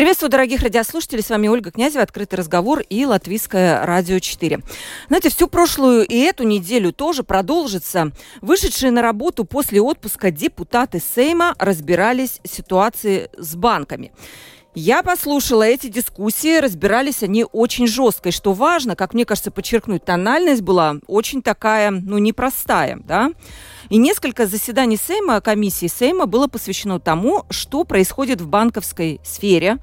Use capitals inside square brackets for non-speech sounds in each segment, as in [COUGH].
Приветствую, дорогих радиослушателей. С вами Ольга Князева, «Открытый разговор» и Латвийское радио 4. Знаете, всю прошлую и эту неделю тоже продолжится. Вышедшие на работу после отпуска депутаты Сейма разбирались в ситуации с банками. Я послушала эти дискуссии, разбирались они очень жестко. И что важно, как мне кажется, подчеркнуть, тональность была очень такая, ну, непростая, да. И несколько заседаний Сейма, комиссии Сейма было посвящено тому, что происходит в банковской сфере.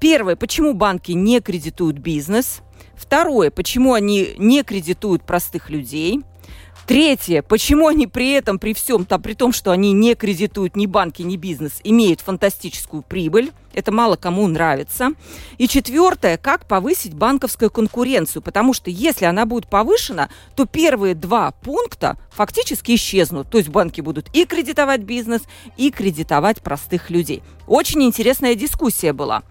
Первое, почему банки не кредитуют бизнес. Второе, почему они не кредитуют простых людей. Третье, почему они при этом, при всем, там, при том, что они не кредитуют ни банки, ни бизнес, имеют фантастическую прибыль. Это мало кому нравится. И четвертое, как повысить банковскую конкуренцию. Потому что если она будет повышена, то первые два пункта фактически исчезнут. То есть банки будут и кредитовать бизнес, и кредитовать простых людей. Очень интересная дискуссия была.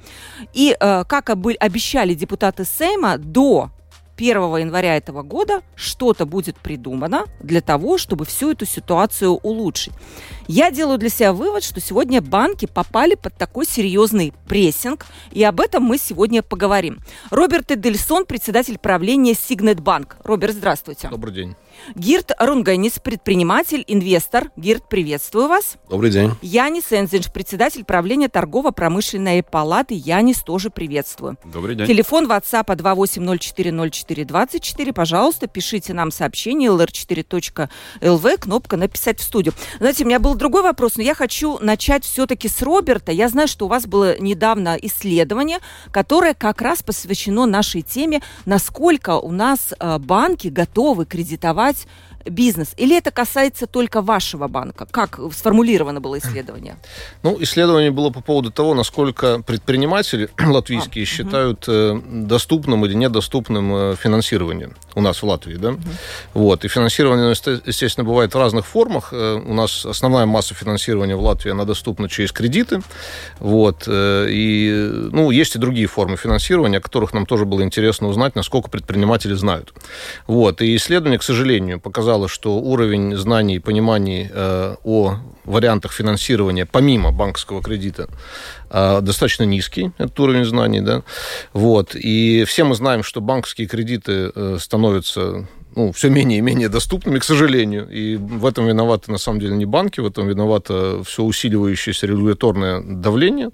И э, как обещали депутаты Сейма, до 1 января этого года что-то будет придумано для того, чтобы всю эту ситуацию улучшить. Я делаю для себя вывод, что сегодня банки попали под такой серьезный прессинг, и об этом мы сегодня поговорим. Роберт Эдельсон, председатель правления Сигнет Банк. Роберт, здравствуйте. Добрый день. Гирт Рунганис, предприниматель, инвестор. Гирт, приветствую вас. Добрый день. Янис Энзинш, председатель правления торгово-промышленной палаты. Янис, тоже приветствую. Добрый день. Телефон WhatsApp 28040424. Пожалуйста, пишите нам сообщение lr4.lv, кнопка «Написать в студию». Знаете, у меня был другой вопрос, но я хочу начать все-таки с Роберта. Я знаю, что у вас было недавно исследование, которое как раз посвящено нашей теме, насколько у нас э, банки готовы кредитовать развивать бизнес? Или это касается только вашего банка? Как сформулировано было исследование? Ну, исследование было по поводу того, насколько предприниматели [CLEARS THROAT] латвийские а, считают угу. доступным или недоступным э, финансирование у нас в Латвии, да? Угу. Вот. И финансирование, естественно, бывает в разных формах. Э, у нас основная масса финансирования в Латвии, она доступна через кредиты. Вот. И, ну, есть и другие формы финансирования, о которых нам тоже было интересно узнать, насколько предприниматели знают. Вот. И исследование, к сожалению, показало показало, что уровень знаний и пониманий э, о вариантах финансирования помимо банковского кредита э, достаточно низкий, этот уровень знаний, да, вот, и все мы знаем, что банковские кредиты э, становятся ну, все менее и менее доступными, к сожалению. И в этом виноваты, на самом деле, не банки, в этом виновато все усиливающееся регуляторное давление.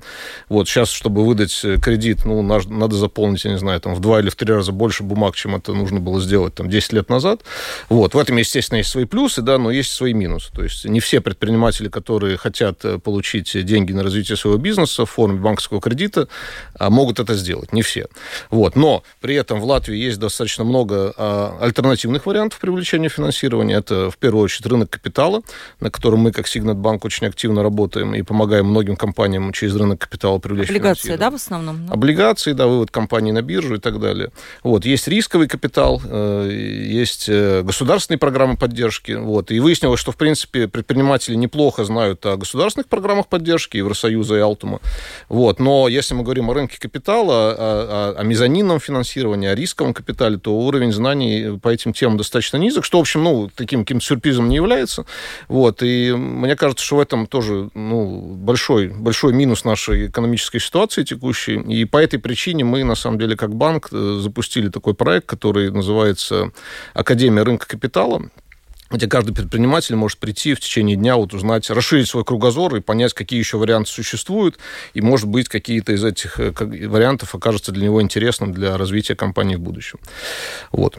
Вот сейчас, чтобы выдать кредит, ну, надо заполнить, я не знаю, там, в два или в три раза больше бумаг, чем это нужно было сделать там 10 лет назад. Вот. В этом, естественно, есть свои плюсы, да, но есть свои минусы. То есть не все предприниматели, которые хотят э, получить деньги на развитие своего бизнеса в форме банковского кредита, а, могут это сделать. Не все. Вот. Но при этом в Латвии есть достаточно много а, альтернативных альтернативных вариантов привлечения финансирования. Это, в первую очередь, рынок капитала, на котором мы, как Сигнат Банк, очень активно работаем и помогаем многим компаниям через рынок капитала привлечь Облигации, да, в основном? Да? Облигации, да, вывод компаний на биржу и так далее. Вот. Есть рисковый капитал, э, есть э, государственные программы поддержки. Вот. И выяснилось, что, в принципе, предприниматели неплохо знают о государственных программах поддержки Евросоюза и Алтума. Вот. Но если мы говорим о рынке капитала, о, о, о мезонинном финансировании, о рисковом капитале, то уровень знаний по этим темам достаточно низок, что, в общем, ну, таким каким-то сюрпризом не является. Вот, и мне кажется, что в этом тоже ну, большой, большой минус нашей экономической ситуации текущей. И по этой причине мы, на самом деле, как банк э, запустили такой проект, который называется «Академия рынка капитала», где каждый предприниматель может прийти в течение дня, вот узнать, расширить свой кругозор и понять, какие еще варианты существуют, и, может быть, какие-то из этих э, вариантов окажутся для него интересным для развития компании в будущем. Вот.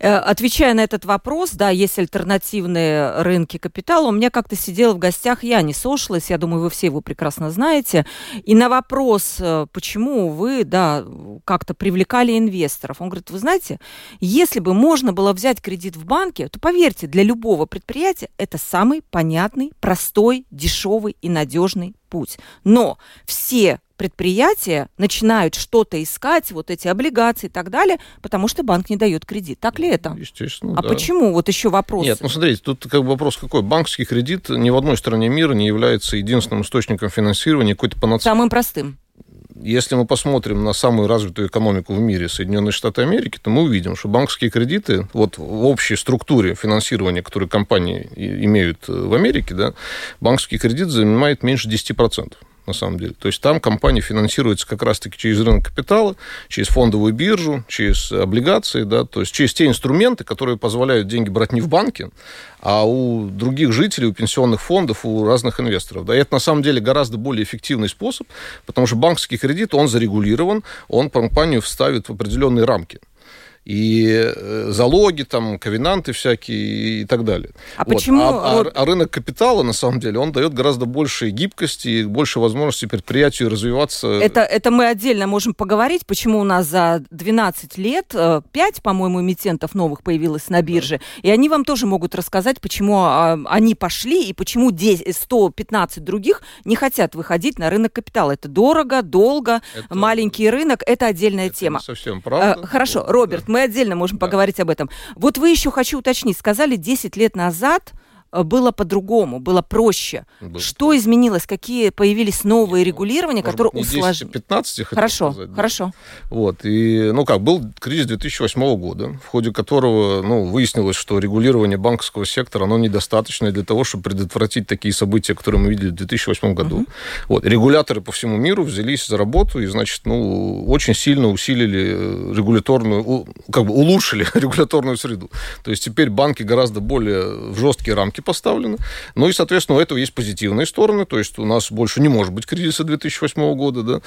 Э, отвечая на этот вопрос, да, есть альтернативные рынки капитала. У меня как-то сидела в гостях я не Сошлес, я думаю, вы все его прекрасно знаете. И на вопрос, э, почему вы, да, как-то привлекали инвесторов, он говорит, вы знаете, если бы можно было взять кредит в банке, то поверьте, для любого предприятия это самый понятный, простой, дешевый и надежный путь. Но все предприятия начинают что-то искать, вот эти облигации и так далее, потому что банк не дает кредит. Так ли это? Естественно, А да. почему? Вот еще вопрос. Нет, ну смотрите, тут как бы вопрос какой. Банковский кредит ни в одной стране мира не является единственным источником финансирования какой-то панацеи. Самым простым. Если мы посмотрим на самую развитую экономику в мире, Соединенные Штаты Америки, то мы увидим, что банковские кредиты вот в общей структуре финансирования, которую компании имеют э, в Америке, да, банковский кредит занимает меньше 10% на самом деле. То есть там компания финансируется как раз-таки через рынок капитала, через фондовую биржу, через облигации, да, то есть через те инструменты, которые позволяют деньги брать не в банке, а у других жителей, у пенсионных фондов, у разных инвесторов. Да, и это на самом деле гораздо более эффективный способ, потому что банковский кредит, он зарегулирован, он компанию вставит в определенные рамки и э, залоги, там, ковенанты всякие и так далее. А почему, А, а- а рынок капитала, на самом деле, он дает гораздо больше гибкости и больше возможностей предприятию развиваться. Это, это мы отдельно можем поговорить, почему у нас за 12 лет 5, по-моему, эмитентов новых появилось на бирже. И они вам тоже могут рассказать, почему а, они пошли и почему 10 115 других не хотят выходить на рынок капитала. Это дорого, долго, Это- маленький рынок, это отдельная Это тема. совсем правда. Э, Хорошо, Вот, Роберт, да. Мы отдельно можем Да. поговорить об этом. Вот вы еще хочу уточнить, сказали 10 лет назад было по-другому, было проще. Было. Что изменилось? Какие появились новые регулирования, Может которые 10, а усложнили? 15, я хотел Хорошо, сказать, да. хорошо. Вот. И, ну как, был кризис 2008 года, в ходе которого, ну, выяснилось, что регулирование банковского сектора, оно недостаточное для того, чтобы предотвратить такие события, которые мы видели в 2008 году. Вот. Регуляторы по всему миру взялись за работу и, значит, ну, очень сильно усилили э, регуляторную, как бы улучшили [LAUGHS] регуляторную среду. То есть теперь банки гораздо более в жесткие рамки поставлены. Ну и, соответственно, у этого есть позитивные стороны. То есть у нас больше не может быть кризиса 2008 года, да.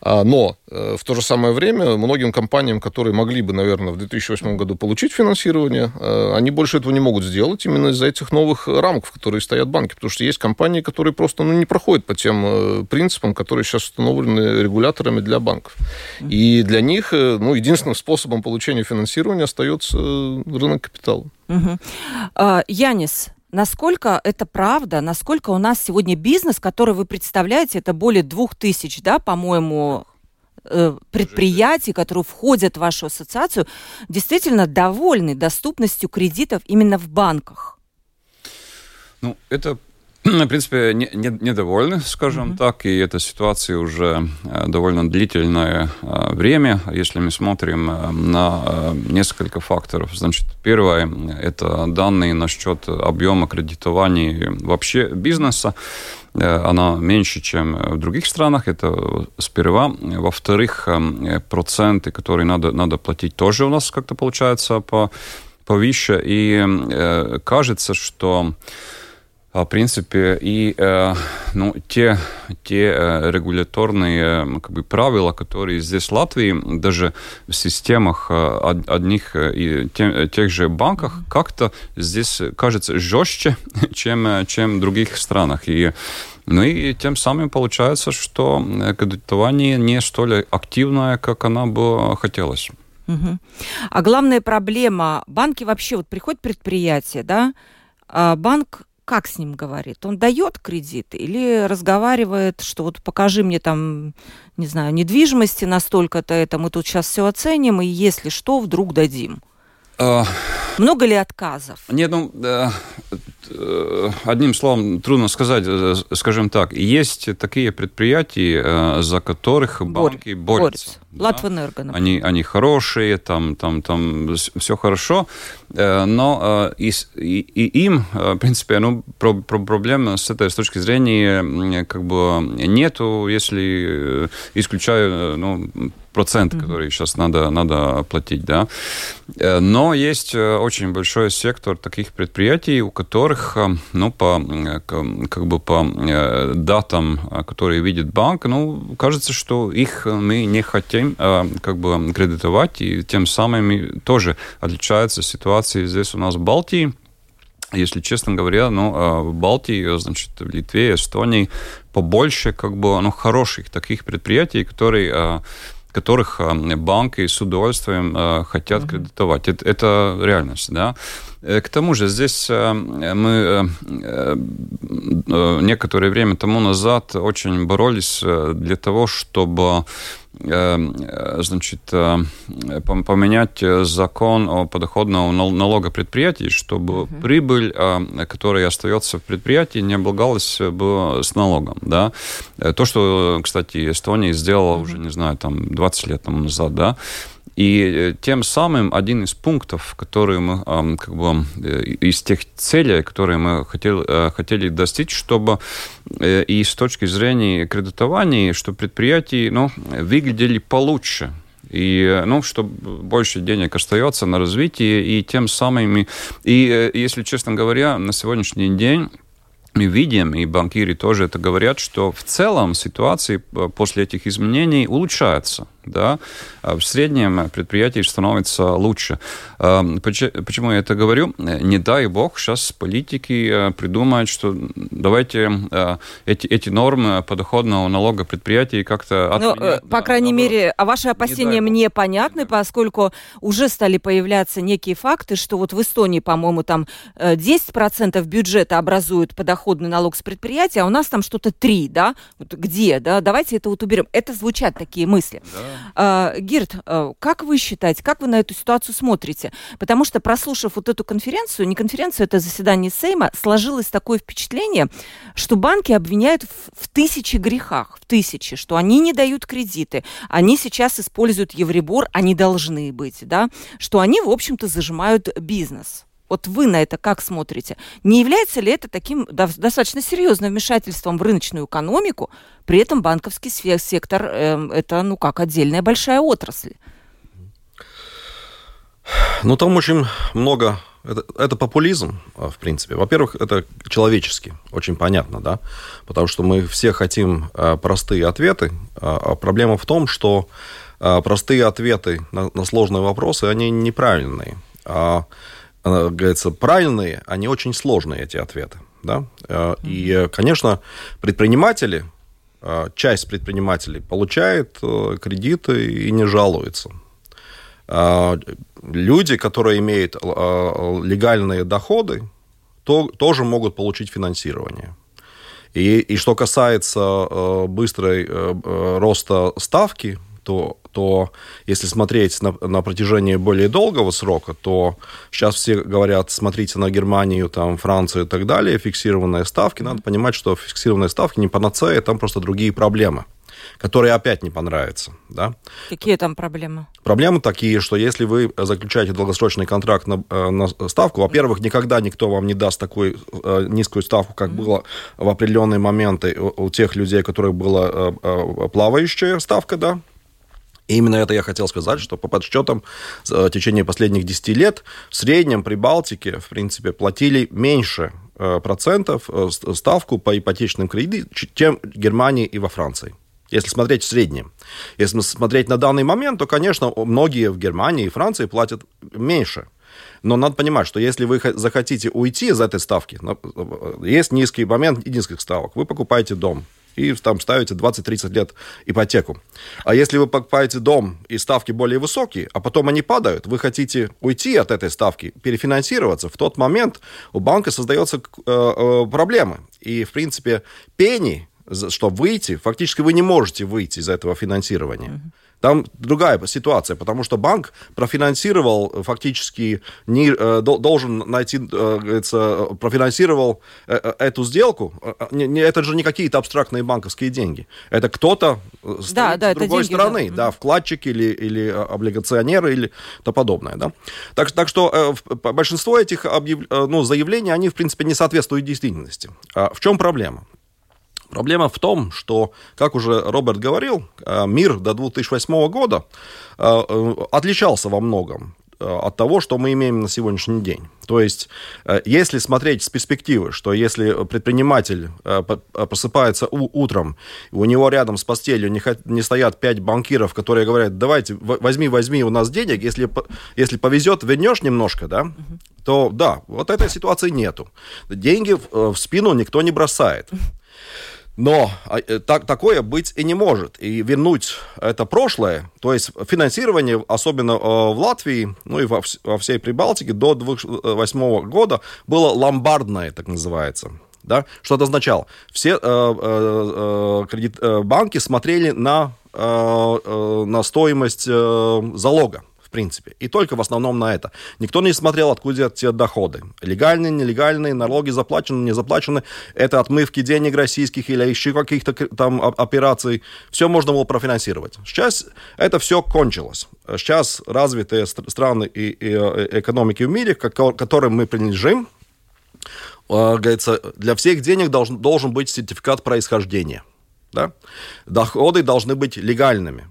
А, Но э, в то же самое время многим компаниям, которые могли бы, наверное, в 2008 году получить финансирование, э, они больше этого не могут сделать именно из-за этих новых рамок, в которые стоят банки. Потому что есть компании, которые просто ну, не проходят по тем э, принципам, которые сейчас установлены регуляторами для банков. И для них ну, единственным способом получения финансирования остается рынок капитала. А, Янис, насколько это правда, насколько у нас сегодня бизнес, который вы представляете, это более двух тысяч, да, по-моему, э, предприятий, которые входят в вашу ассоциацию, действительно довольны доступностью кредитов именно в банках? Ну, это, в принципе, не- не- недовольны, скажем так, и эта ситуация уже э, довольно длительное э, время. Если мы смотрим э, на несколько факторов, значит, первое – это данные насчет объема кредитования вообще бизнеса. Она меньше, чем в других странах, это сперва. Во-вторых, проценты, которые надо, надо платить, тоже у нас как-то получается по повыше. И э, кажется, что в принципе, и э, ну, те, те э, регуляторные э, как бы, правила, которые здесь в Латвии, даже в системах од- одних и те- тех же банках, как-то здесь кажется жестче, [LAUGHS] чем, чем в других странах. И, ну и тем самым получается, что кредитование не столь активное, как она бы хотелось. Мгм. А главная проблема, банки вообще, вот приходит предприятие, да, а банк как с ним говорит? Он дает кредит или разговаривает, что вот покажи мне там, не знаю, недвижимости настолько-то это, мы тут сейчас все оценим, и если что, вдруг дадим. А, Много ли отказов? Нет, ну, одним словом, трудно сказать, э, скажем так, есть такие предприятия, э, за которых банки борются. да. Латвэнерго, например. Они, они хорошие, там, там, там все хорошо, э, но э, и, и, и им, э, в принципе, ну, про, про проблем с этой с точки зрения как бы нету, если э, исключаю э, ну, процент, который сейчас надо, надо платить, да. Э, Но есть э, очень большой сектор таких предприятий, у которых, э, ну, по, э, как бы по э, датам, которые видит банк, ну, кажется, что их мы не хотим как бы кредитовать, и тем самым тоже отличается ситуация здесь у нас в Балтии. Если честно говоря, ну, в Балтии, значит, в Литве, Эстонии побольше, как бы, ну, хороших таких предприятий, которые которых банки с удовольствием хотят кредитовать. Это, это реальность, да. К тому же здесь мы некоторое время тому назад очень боролись для того, чтобы Э, значит, э, поменять закон о подоходном налога предприятий, чтобы uh-huh. прибыль, э, которая остается в предприятии, не облагалась бы с налогом. Да? То, что, кстати, Эстония сделала uh-huh. уже, не знаю, там 20 лет тому назад, да, и э, тем самым один из пунктов, которые мы, как бы, э, из тех целей, которые мы хотели, э, хотели достичь, чтобы и с точки зрения кредитования, чтобы предприятия ну, выглядели получше, и, ну, чтобы больше денег остается на развитие, и тем самым, и, если честно говоря, на сегодняшний день мы видим, и банкиры тоже это говорят, что в целом ситуация после этих изменений улучшается да, а в среднем предприятие становится лучше. Почему я это говорю? Не дай бог, сейчас политики э, придумают, что давайте э, эти, эти нормы подоходного налога предприятий как-то ну, отменять. Ну, по крайней да, мере, а ваши опасения мне понятны, поскольку уже стали появляться некие факты, что вот в Эстонии, по-моему, там 10% бюджета образуют подоходный налог с предприятия, а у нас там что-то 3, да? Вот где, да? Давайте это вот уберем. Это звучат такие мысли. Да. А, Гирт, а, как вы считаете, как вы на эту ситуацию смотрите? Потому что, прослушав вот эту конференцию, не конференцию, это заседание Сейма, сложилось такое впечатление, что банки обвиняют в, в тысячи грехах, в тысячи, что они не дают кредиты, они сейчас используют Евребор, они должны быть, да, что они, в общем-то, зажимают бизнес. Вот вы на это как смотрите? Не является ли это таким достаточно серьезным вмешательством в рыночную экономику? При этом банковский сектор э, это, ну как, отдельная большая отрасль. Ну, там очень много... Это, это популизм, а, в принципе. Во-первых, это человечески, очень понятно, да, потому что мы все хотим а, простые ответы, а, а проблема в том, что простые ответы на, на сложные вопросы, они неправильные. А говорится, правильные, они очень сложные, эти ответы. Да? Э, и, конечно, предприниматели, э, часть предпринимателей получает э, кредиты и не жалуется. Люди, которые имеют легальные доходы, то, тоже могут получить финансирование. И, и что касается быстрой роста ставки, то то если смотреть на, на протяжении более долгого срока, то сейчас все говорят, смотрите на Германию, там, Францию и так далее, фиксированные ставки. Надо понимать, что фиксированные ставки не панацея, там просто другие проблемы которые опять не понравятся. Да? Какие там проблемы? Проблемы такие, что если вы заключаете долгосрочный контракт на, э, на ставку, во-первых, никогда никто вам не даст такую э, низкую ставку, как mm-hmm. было в определенные моменты у, у тех людей, у которых была э, э, плавающая ставка, да, и именно это я хотел сказать, что по подсчетам в течение последних 10 лет в среднем при Балтике, в принципе, платили меньше э, процентов э, ставку по ипотечным кредитам, чем в Германии и во Франции. Если смотреть в среднем. Если смотреть на данный момент, то, конечно, многие в Германии и Франции платят меньше. Но надо понимать, что если вы захотите уйти из этой ставки, э, есть низкий момент низких ставок. Вы покупаете дом, и там ставите 20-30 лет ипотеку. А если вы покупаете дом и ставки более высокие, а потом они падают, вы хотите уйти от этой ставки, перефинансироваться, в тот момент у банка создается э, э, проблемы. И, в принципе, пени, чтобы выйти, фактически вы не можете выйти из этого финансирования. Mm-hmm. Там другая ситуация, потому что банк профинансировал э, фактически, не, э, должен найти, э, говорится, профинансировал эту сделку. Это же не какие-то абстрактные банковские деньги. Это кто-то да, да, с другой деньги, стороны, да. да, вкладчик или, или облигационеры или то подобное. Да? Так, так что большинство этих объяв... ну, заявлений, они, в принципе, не соответствуют действительности. А в чем проблема? Проблема в том, что, как уже Роберт говорил, э, мир до 2008 года э, э, отличался во многом от того, что мы имеем на сегодняшний день. То есть, если смотреть с перспективы, что если предприниматель просыпается утром, у него рядом с постелью не стоят пять банкиров, которые говорят, давайте, возьми, возьми у нас денег, если, если повезет, вернешь немножко, да, то да, вот этой ситуации нету. Деньги в спину никто не бросает. Но а, э, так, такое быть и не может. И вернуть это прошлое, то есть финансирование, особенно э, в Латвии, ну и во, во всей Прибалтике до 2008 года было ломбардное, так называется. Да? Что это означало? Все э, э, кредит, э, банки смотрели на, э, э, на стоимость э, залога принципе. И только в основном на это. Никто не смотрел, откуда те доходы. Легальные, нелегальные, налоги заплачены, не заплачены. Это отмывки денег российских или еще каких-то там операций. Все можно было профинансировать. Сейчас это все кончилось. Сейчас развитые страны и, и э, экономики в мире, к которым мы принадлежим, э, говорится, для всех денег должен, должен быть сертификат происхождения. Да? Доходы должны быть легальными.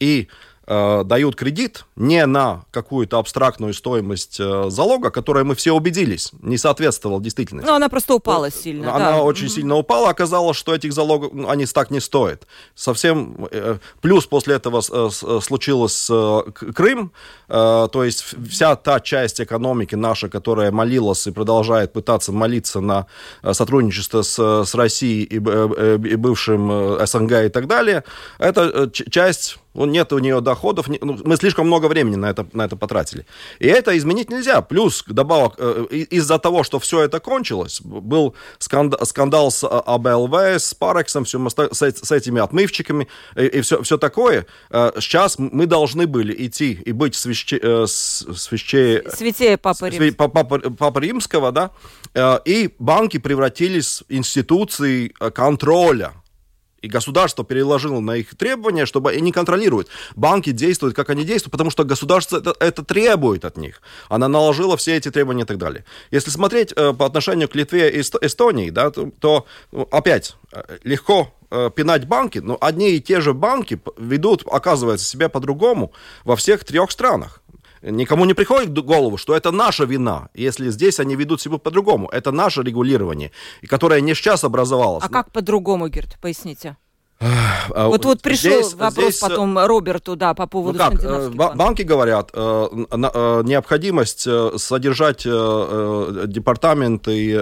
И э, дают кредит не на какую-то абстрактную стоимость э, залога, которая мы все убедились, не соответствовала действительности. Ну, она просто упала сильно. Она да. очень mm-hmm. сильно упала, оказалось, что этих залогов, ну, они так не стоят. Совсем, э, плюс после этого э, э случилось э, Крым, э, то есть вся та часть экономики наша, которая молилась и продолжает пытаться молиться на э, сотрудничество с, с Россией и, э, и бывшим СНГ и так далее, это часть нет у нее доходов, ну, мы слишком много времени на это, на это потратили. И это изменить нельзя. Плюс, добавок, э, из-за того, что все это кончилось, был скандал, скандал с а, АБЛВ, с Парексом, все, с, с этими отмывчиками и, и все, все такое. Э, сейчас мы должны были идти и быть свяще, э, свяще, святее Папы, Римс. Папа, Папа Римского, да, и банки превратились в институции контроля и государство переложило на их требования, чтобы они контролируют. Банки действуют, как они действуют, потому что государство это, это требует от них. Она наложила все эти требования и так далее. Если смотреть э, по отношению к Литве и Эстонии, да, то, то ну, опять э, легко э, пинать банки, но одни и те же банки ведут, оказывается, себя по-другому во всех трех странах. Никому не приходит в голову, что это наша вина, если здесь они ведут себя по-другому. Это наше регулирование, которое не сейчас образовалось. А как по-другому, Герт, поясните? А вот, вот пришел здесь, вопрос здесь, э, потом Роберту, да, по поводу ну как, э, Банки говорят, э, необходимость содержать департамент и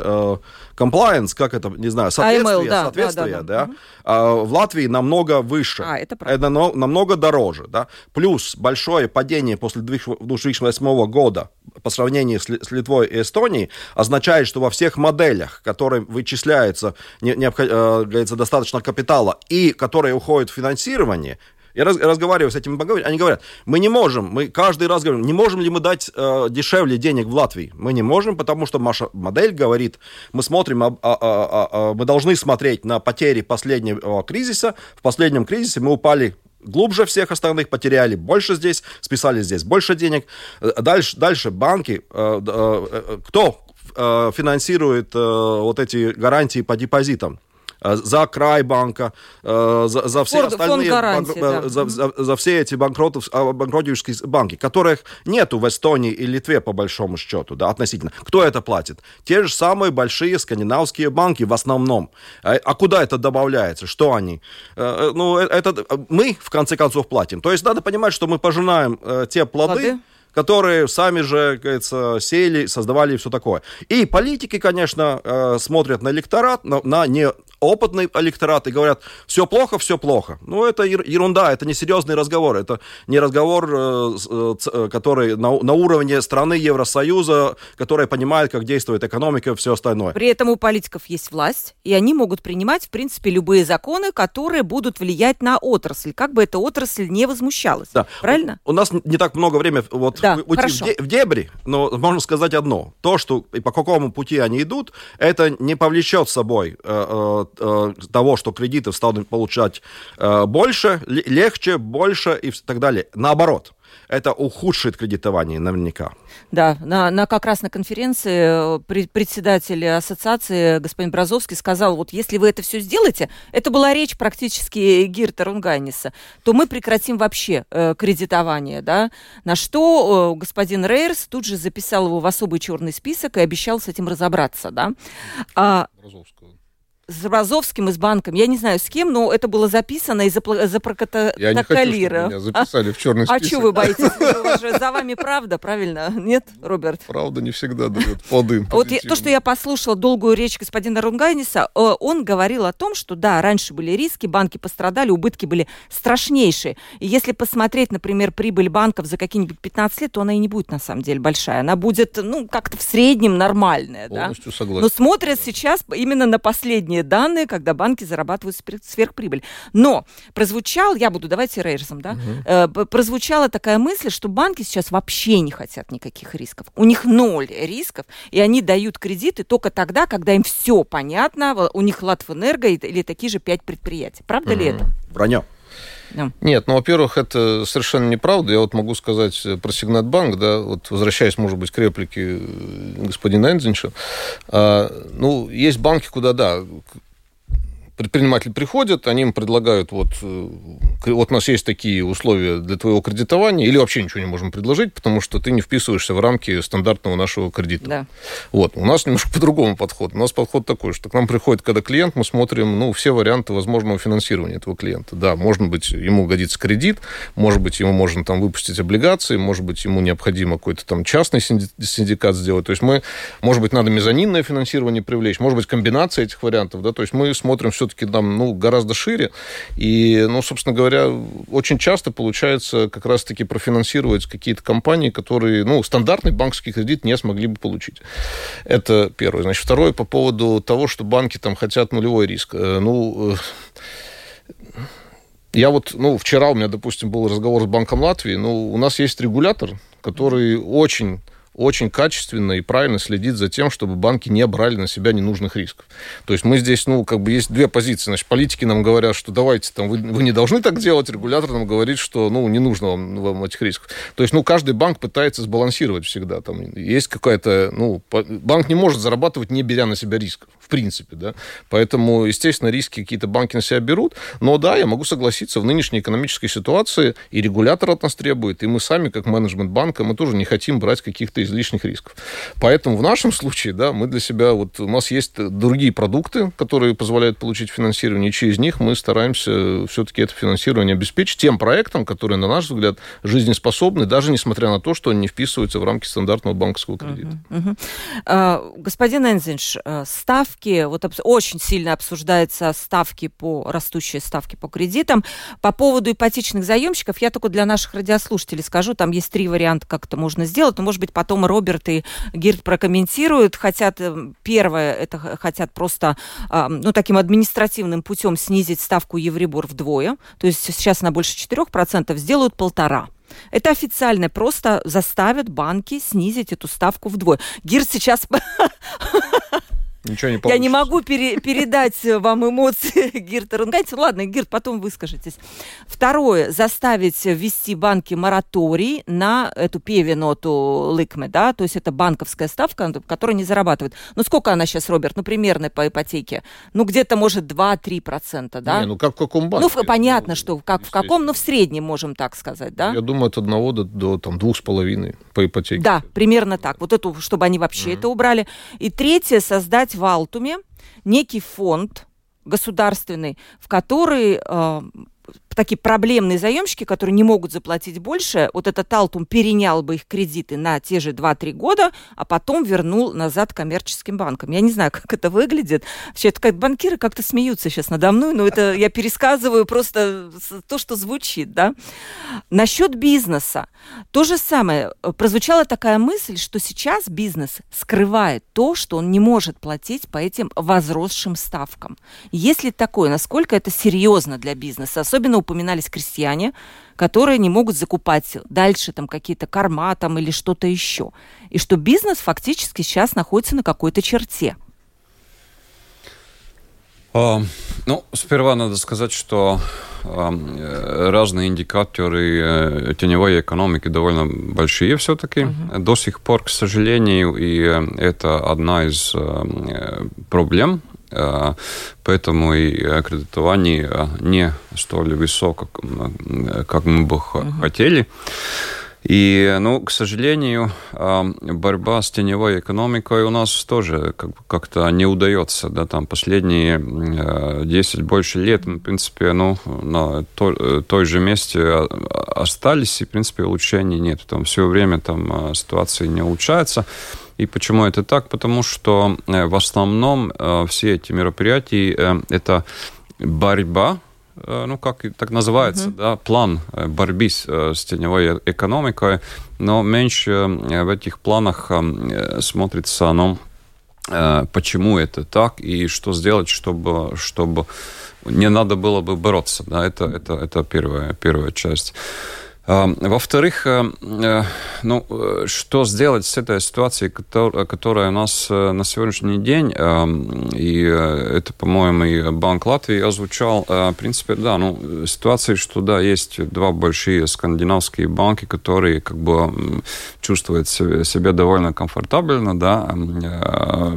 compliance, как это, не знаю, соответствие, AML, да, соответствие, да, да, да. да. в Латвии намного выше. А, это правда. Это намного дороже, да. Плюс большое падение после 2008 года по сравнению с Литвой и Эстонией означает, что во всех моделях, которые вычисляются, не, не, говорится, достаточно капитала и которые уходят в финансирование, я раз, разговариваю с этими банками, они говорят, мы не можем, мы каждый раз говорим, не можем ли мы дать э, дешевле денег в Латвии? Мы не можем, потому что наша модель говорит, мы смотрим, а, а, а, а, мы должны смотреть на потери последнего кризиса. В последнем кризисе мы упали глубже всех остальных, потеряли больше здесь, списали здесь больше денег. Э, дальше, дальше банки, э, э, кто э, финансирует э, вот эти гарантии по депозитам? Э, за край банка, э, за, за все Форд, остальные, банк, да. за, за, за все эти банкротов, а, банкротившие банки, которых нету в Эстонии и Литве по большому счету, да, относительно. Кто это платит? Те же самые большие скандинавские банки в основном. А, а куда это добавляется? Что они? Э, ну, это мы, в конце концов, платим. То есть надо понимать, что мы пожинаем те плоды, плоды? которые сами же, говорится, сеяли, создавали и все такое. И политики, конечно, смотрят на электорат, на, на не опытный электорат и говорят, все плохо, все плохо. Ну, это ерунда, это не серьезный разговор, это не разговор, э, э, который на, на уровне страны Евросоюза, которая понимает, как действует экономика и все остальное. При этом у политиков есть власть, и они могут принимать, в принципе, любые законы, которые будут влиять на отрасль, как бы эта отрасль не возмущалась. Да. Правильно? У, у нас не так много времени вот да, уйти в, де, в дебри, но можно сказать одно. То, что и по какому пути они идут, это не повлечет с собой э, Э, того, что кредиты станут получать э, больше, легче, больше и так далее. Наоборот, это ухудшит кредитование наверняка. Да, на, на как раз на конференции э, председатель ассоциации господин Бразовский сказал, вот если вы это все сделаете, это была речь практически Гирта Рунганиса, то мы прекратим вообще э, кредитование, да, на что э, господин Рейерс тут же записал его в особый черный список и обещал с этим разобраться, да. А, Бразовского. С Розовским и с банком. Я не знаю, с кем, но это было записано и запротоколировано. Я не хочу, меня записали а? в черный список. А что вы боитесь? [LAUGHS] За вами правда, правильно? Нет, Роберт? Правда не всегда дает плоды. Вот то, что я послушала долгую речь господина Рунгайниса, э, он говорил о том, что да, раньше были риски, банки пострадали, убытки были страшнейшие. И если посмотреть, например, прибыль банков за какие-нибудь 15 лет, то она и не будет на самом деле большая. Она будет, ну, как-то в среднем нормальная. Полностью да? согласен. Но смотрят сейчас именно на последние данные, когда банки зарабатывают сверхприбыль. Но прозвучал, я буду, давайте рейерсом, да, угу. прозвучала такая мысль, что банки сейчас вообще не хотят никаких рисков. У них ноль рисков, и они дают кредиты только тогда, когда им все понятно, у них Латвэнерго или такие же пять предприятий. Правда угу. ли это? Вранье. Нет, ну, во-первых, это совершенно неправда. Я вот могу сказать про Сигнатбанк, да, вот возвращаясь, может быть, к реплике господина Энзинша. А, ну, есть банки, куда, да, предприниматели приходят, они им предлагают, вот, э, вот у нас есть такие условия для твоего кредитования, или вообще ничего не можем предложить, потому что ты не вписываешься в рамки стандартного нашего кредита. Да. Вот. У нас немножко [LAUGHS] по-другому подход. У нас подход такой, что к нам приходит, когда клиент, мы смотрим, ну, все варианты возможного финансирования этого клиента. Да, может быть, ему годится кредит, может быть, ему можно там выпустить облигации, может быть, ему необходимо какой-то там частный синдикат сделать. То есть мы, может быть, надо мезонинное финансирование привлечь, может быть, комбинация этих вариантов, да, то есть мы смотрим все все-таки там, ну, гораздо шире. И, ну, собственно говоря, очень часто получается как раз-таки профинансировать какие-то компании, которые, ну, стандартный банковский кредит не смогли бы получить. Это первое. Значит, второе по поводу того, что банки там хотят нулевой риск. Э, ну, э, я вот, ну, вчера у меня, допустим, был разговор с Банком Латвии, ну, у нас есть регулятор, который очень очень качественно и правильно следит за тем, чтобы банки не брали на себя ненужных рисков. То есть мы здесь, ну, как бы есть две позиции. Значит, политики нам говорят, что давайте, там, вы, вы не должны так делать, регулятор нам говорит, что, ну, не нужно вам, вам этих рисков. То есть, ну, каждый банк пытается сбалансировать всегда. Там есть какая-то, ну, банк не может зарабатывать, не беря на себя рисков, в принципе, да. Поэтому, естественно, риски какие-то банки на себя берут. Но да, я могу согласиться, в нынешней экономической ситуации и регулятор от нас требует, и мы сами, как менеджмент банка, мы тоже не хотим брать каких-то излишних рисков. Поэтому в нашем случае, да, мы для себя, вот у нас есть другие продукты, которые позволяют получить финансирование, и через них мы стараемся все-таки это финансирование обеспечить тем проектам, которые, на наш взгляд, жизнеспособны, даже несмотря на то, что они не вписываются в рамки стандартного банковского кредита. Uh-huh, uh-huh. Uh, господин Энзинш, э, ставки, вот очень сильно обсуждаются ставки по, растущие ставки по кредитам. По поводу ипотечных заемщиков, я только для наших радиослушателей скажу, там есть три варианта, как это можно сделать, но, может быть, потом потом Роберт и Гирт прокомментируют. Хотят, э, первое, это хотят просто, ну, таким административным путем снизить ставку Евребор вдвое. То есть сейчас она больше 4%, сделают полтора. Это официально, просто заставят банки снизить эту ставку вдвое. Гирт сейчас [LAUGHS] Ничего не получится. Я не могу пере- передать вам эмоции [LAUGHS] Гирта Рунгайте. Ладно, Гирт, потом выскажитесь. Второе. Заставить ввести банки мораторий на эту певиноту лыкме, да, то есть это банковская ставка, которая не зарабатывает. Ну, сколько она сейчас, Роберт? Ну, примерно по ипотеке. Ну, где-то, может, 2-3%, да? Не, ну, как в каком банке? Ну, понятно, ну, что как в каком, но в среднем, можем так сказать, да? Я думаю, от одного до, до там, двух с половиной по ипотеке. Да, примерно так. Вот эту, чтобы они вообще mm-hmm. это убрали. И третье, создать в Алтуме некий фонд государственный, в который э, такие проблемные заемщики, которые не могут заплатить больше, вот этот Алтум перенял бы их кредиты на те же 2-3 года, а потом вернул назад коммерческим банкам. Я не знаю, [LAUGHS] как это выглядит. Вообще, это как банкиры как-то смеются сейчас надо мной, но это я пересказываю просто то, что звучит, да. Насчет бизнеса. То же самое. Прозвучала такая мысль, что сейчас бизнес скрывает то, что он не может платить по этим возросшим ставкам. Есть ли такое? Насколько это серьезно для бизнеса? Особенно у упоминались крестьяне, которые не могут закупать дальше там какие-то корма там или что-то еще. И что бизнес фактически сейчас находится на какой-то черте. А, ну, сперва надо сказать, что а, разные индикаторы э, теневой экономики довольно большие все-таки. Uh-huh. До сих пор, к сожалению, и э, это одна из э, проблем Э, поэтому и кредитование не столь высоко, как мы бы угу. хотели. И, ну, к сожалению, борьба с теневой экономикой у нас тоже как-то не удается. Да, там последние 10 больше лет, мы, в принципе, ну, на той, той же месте остались, и, в принципе, улучшений нет. Там все время там ситуация не улучшается. И почему это так? Потому что в основном все эти мероприятия э, это борьба Э, ну, как так называется, mm-hmm. да, план э, борьбы с, э, с теневой экономикой, но меньше в этих планах смотрится, ну, почему это так и что сделать, чтобы, чтобы не надо было бы бороться. Да, это, это, это первая, первая часть. Во-вторых, э, э, ну, э, что сделать с этой ситуацией, которая у нас на сегодняшний день, и это, по-моему, и Банк Латвии озвучал, в принципе, да, ну, ситуация, что, да, есть два большие скандинавские банки, которые как бы чувствуют себя довольно комфортабельно, да.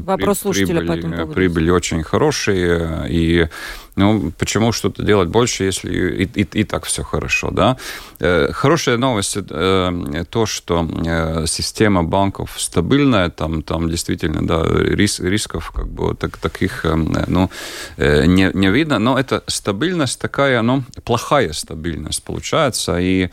Вопрос слушателя прибыли, по этому поводу. Прибыли очень хорошие, и ну, почему что-то делать больше, если и, и, и так все хорошо, да? Э, хорошая новость э, то, что э, система банков стабильная, там, там действительно, да, рис, рисков как бы так, таких, ну, не, не видно, но это стабильность такая, ну, плохая стабильность получается, и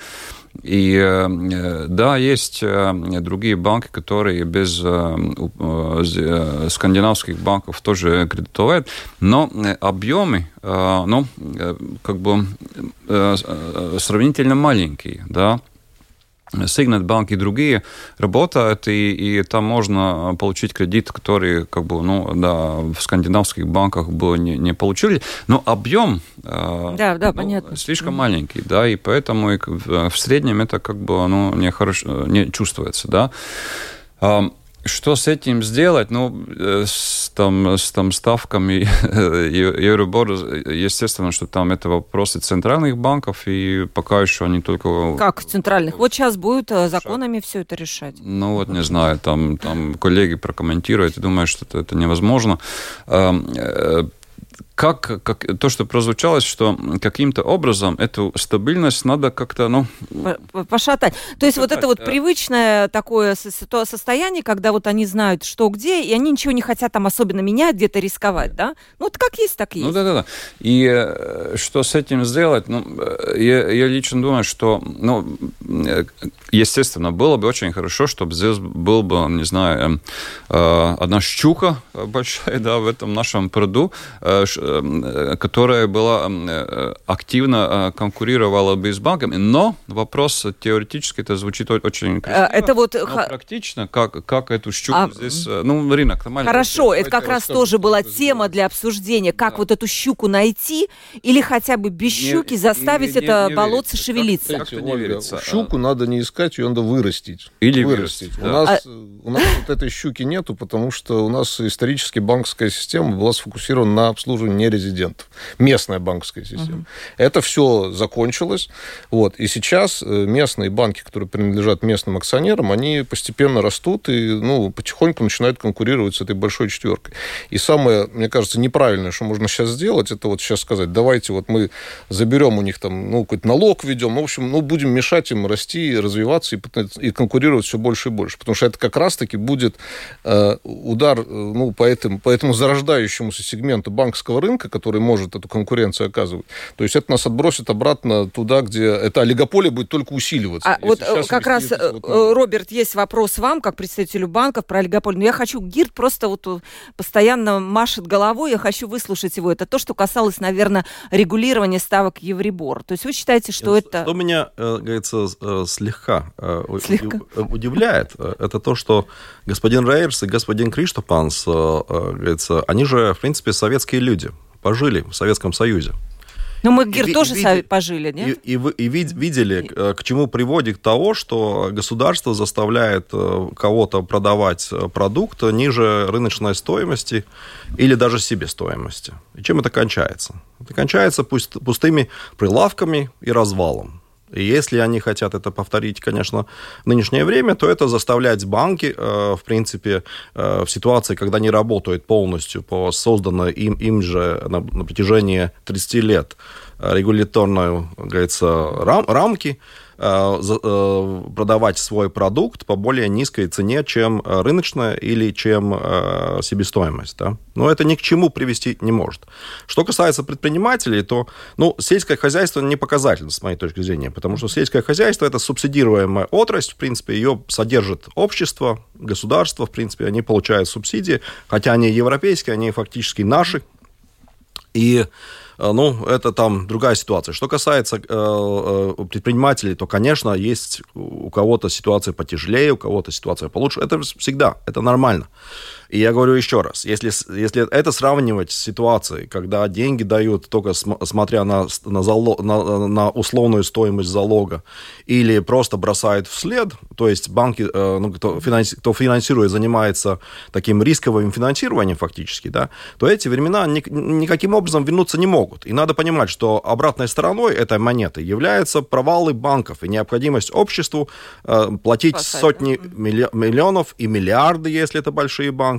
и э, да, есть э, другие банки, которые без э, скандинавских банков тоже кредитуют, но объемы, ну, как бы сравнительно маленькие, да. Signet Bank и другие работают, и, и там можно получить кредит, который как бы, ну, да, в скандинавских банках бы не, не получили, но объем э, да, да, ну, понятно. слишком mm. маленький, да, и поэтому и в, в среднем это как бы ну, не, хорошо, не чувствуется, да. Что с этим сделать? Ну, э, с, там, с там, ставками [LAUGHS] Euribor, естественно, что там это вопросы центральных банков, и пока еще они только... Как центральных? Вот сейчас будет э, законами все это решать. Ну, вот не знаю, там, там коллеги прокомментируют и думают, что это, это невозможно э, как, как то, что прозвучало, что каким-то образом эту стабильность надо как-то, ну... Пошатать. То есть пошатать, вот это вот привычное такое состояние, когда вот они знают, что где, и они ничего не хотят там особенно менять, где-то рисковать, да? Ну, вот как есть, так ну есть. Ну, да-да-да. И э, что с этим сделать? Ну, э, я, я лично думаю, что, ну, э, естественно, было бы очень хорошо, чтобы здесь был бы, не знаю, одна щука большая, [LAUGHS] да, в этом нашем пруду, которая была э, активно э, конкурировала бы с банками, но вопрос теоретически это звучит очень красиво, это вот но практично, как, как эту щуку а... здесь, ну, рынок нормально. Хорошо, это как раз тоже была тема для обсуждения, как да. вот эту щуку найти или хотя бы без не, щуки заставить не, это не, не болотце верится. шевелиться. Как, как не верится. Щуку а... надо не искать, ее надо вырастить. Или вырастить. вырастить. Да. У, нас, а... у нас вот этой щуки нету, потому что у нас исторически банковская система была сфокусирована на обслуживании нерезидентов. Местная банковская система. Uh-huh. Это все закончилось. Вот. И сейчас э, местные банки, которые принадлежат местным акционерам, они постепенно растут и ну, потихоньку начинают конкурировать с этой большой четверкой. И самое, мне кажется, неправильное, что можно сейчас сделать, это вот сейчас сказать, давайте вот мы заберем у них там, ну, какой-то налог введем, ну, в общем, ну, будем мешать им расти, развиваться и, и конкурировать все больше и больше. Потому что это как раз-таки будет э, удар э, ну, по, этому, по этому зарождающемуся сегменту банковского рынка, который может эту конкуренцию оказывать. То есть это нас отбросит обратно туда, где это олигополе будет только усиливаться. А вот э, как раз, вот э, Роберт, есть вопрос вам, как представителю банков, про олигополь. Но я хочу, Гирд просто вот э, постоянно машет головой, я хочу выслушать его. Это то, что касалось, наверное, регулирования ставок Евребор. То есть вы считаете, что это... Что меня, говорится, слегка, слегка. удивляет, это то, что господин Рейерс и господин Криштопанс, говорится, они же, в принципе, советские люди пожили в Советском Союзе. Ну, мы, Гир, и, тоже и, пожили, нет? И, и, и видели, э, к чему приводит того, что государство заставляет э, кого-то продавать э, продукт ниже рыночной стоимости или даже себестоимости. И чем это кончается? Это кончается пусть, пустыми прилавками и развалом. И если они хотят это повторить, конечно, в нынешнее время, то это заставлять банки, э, в принципе, э, в ситуации, когда они работают полностью по созданной им, им же на, на протяжении 30 лет регуляторной, говорится, рам, рамки, продавать свой продукт по более низкой цене, чем рыночная или чем себестоимость. Да? Но это ни к чему привести не может. Что касается предпринимателей, то ну, сельское хозяйство не показательно, с моей точки зрения, потому что сельское хозяйство – это субсидируемая отрасль, в принципе, ее содержит общество, государство, в принципе, они получают субсидии, хотя они европейские, они фактически наши. И Э, ну, это там другая ситуация. Что касается э, э, предпринимателей, то, конечно, есть у кого-то ситуация потяжелее, у кого-то ситуация получше. Это всегда, это нормально. И я говорю еще раз, если, если это сравнивать с ситуацией, когда деньги дают только смотря на, на, зало, на, на условную стоимость залога, или просто бросают вслед, то есть банки, ну, кто, финанси, кто финансирует, занимается таким рисковым финансированием фактически, да, то эти времена ни, никаким образом вернуться не могут могут. И надо понимать, что обратной стороной этой монеты являются провалы банков и необходимость обществу э, платить Спасать, сотни да? миллионов и миллиарды, если это большие банки,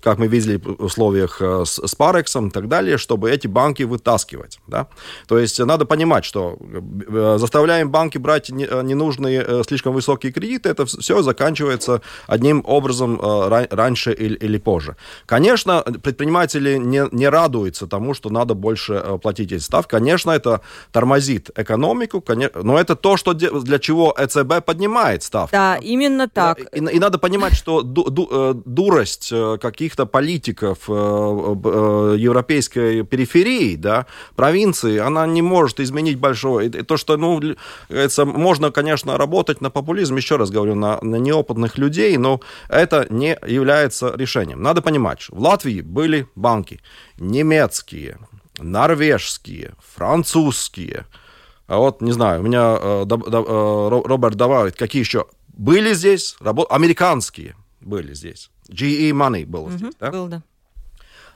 как мы видели в условиях э, с, с Парексом и так далее, чтобы эти банки вытаскивать. Да? То есть надо понимать, что э, заставляем банки брать э, ненужные, э, слишком высокие кредиты, это все заканчивается одним образом э, раньше или, позже. Конечно, предприниматели не, не радуются тому, что надо больше Э, платить эти ставки. Конечно, это тормозит экономику, но это то, что для чего ЭЦБ поднимает ставки. Да, именно так. И, и надо понимать, что ду, ду, э, дурость э, каких-то политиков европейской периферии, да, провинции, она не может изменить большое. И то, что, ну, это, можно, конечно, работать на популизм, еще раз говорю, на, на неопытных людей, но это не является решением. Надо понимать, в Латвии были банки немецкие, норвежские, французские. А вот, не знаю, у меня э, да, да, э, Роберт добавит, какие еще были здесь, работ... американские были здесь. GE Money был угу, здесь, да? Был, да.